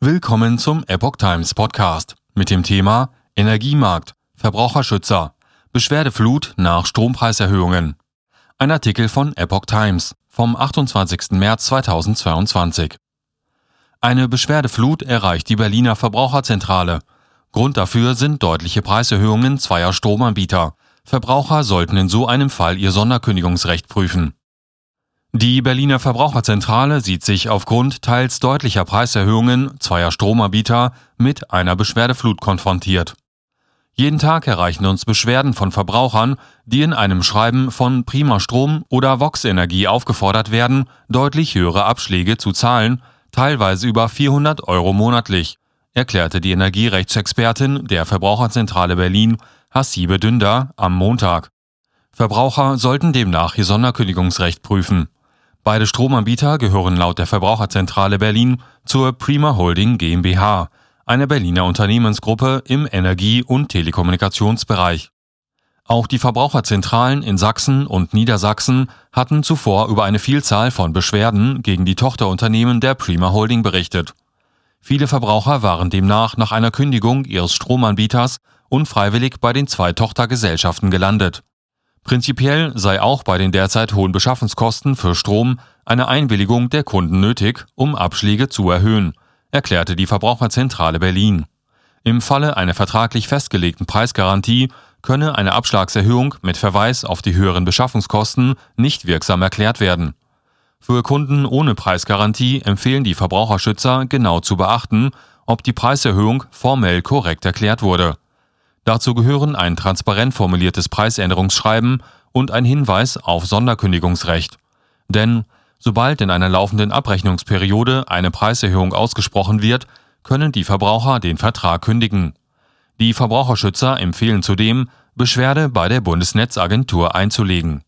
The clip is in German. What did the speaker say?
Willkommen zum Epoch Times Podcast mit dem Thema Energiemarkt, Verbraucherschützer, Beschwerdeflut nach Strompreiserhöhungen. Ein Artikel von Epoch Times vom 28. März 2022. Eine Beschwerdeflut erreicht die Berliner Verbraucherzentrale. Grund dafür sind deutliche Preiserhöhungen zweier Stromanbieter. Verbraucher sollten in so einem Fall ihr Sonderkündigungsrecht prüfen. Die Berliner Verbraucherzentrale sieht sich aufgrund teils deutlicher Preiserhöhungen zweier Stromanbieter mit einer Beschwerdeflut konfrontiert. Jeden Tag erreichen uns Beschwerden von Verbrauchern, die in einem Schreiben von Prima Strom oder Vox Energie aufgefordert werden, deutlich höhere Abschläge zu zahlen, teilweise über 400 Euro monatlich, erklärte die Energierechtsexpertin der Verbraucherzentrale Berlin, Hassibe Dünder, am Montag. Verbraucher sollten demnach ihr Sonderkündigungsrecht prüfen. Beide Stromanbieter gehören laut der Verbraucherzentrale Berlin zur Prima Holding GmbH, einer Berliner Unternehmensgruppe im Energie- und Telekommunikationsbereich. Auch die Verbraucherzentralen in Sachsen und Niedersachsen hatten zuvor über eine Vielzahl von Beschwerden gegen die Tochterunternehmen der Prima Holding berichtet. Viele Verbraucher waren demnach nach einer Kündigung ihres Stromanbieters unfreiwillig bei den zwei Tochtergesellschaften gelandet. Prinzipiell sei auch bei den derzeit hohen Beschaffungskosten für Strom eine Einwilligung der Kunden nötig, um Abschläge zu erhöhen, erklärte die Verbraucherzentrale Berlin. Im Falle einer vertraglich festgelegten Preisgarantie könne eine Abschlagserhöhung mit Verweis auf die höheren Beschaffungskosten nicht wirksam erklärt werden. Für Kunden ohne Preisgarantie empfehlen die Verbraucherschützer genau zu beachten, ob die Preiserhöhung formell korrekt erklärt wurde. Dazu gehören ein transparent formuliertes Preisänderungsschreiben und ein Hinweis auf Sonderkündigungsrecht. Denn sobald in einer laufenden Abrechnungsperiode eine Preiserhöhung ausgesprochen wird, können die Verbraucher den Vertrag kündigen. Die Verbraucherschützer empfehlen zudem, Beschwerde bei der Bundesnetzagentur einzulegen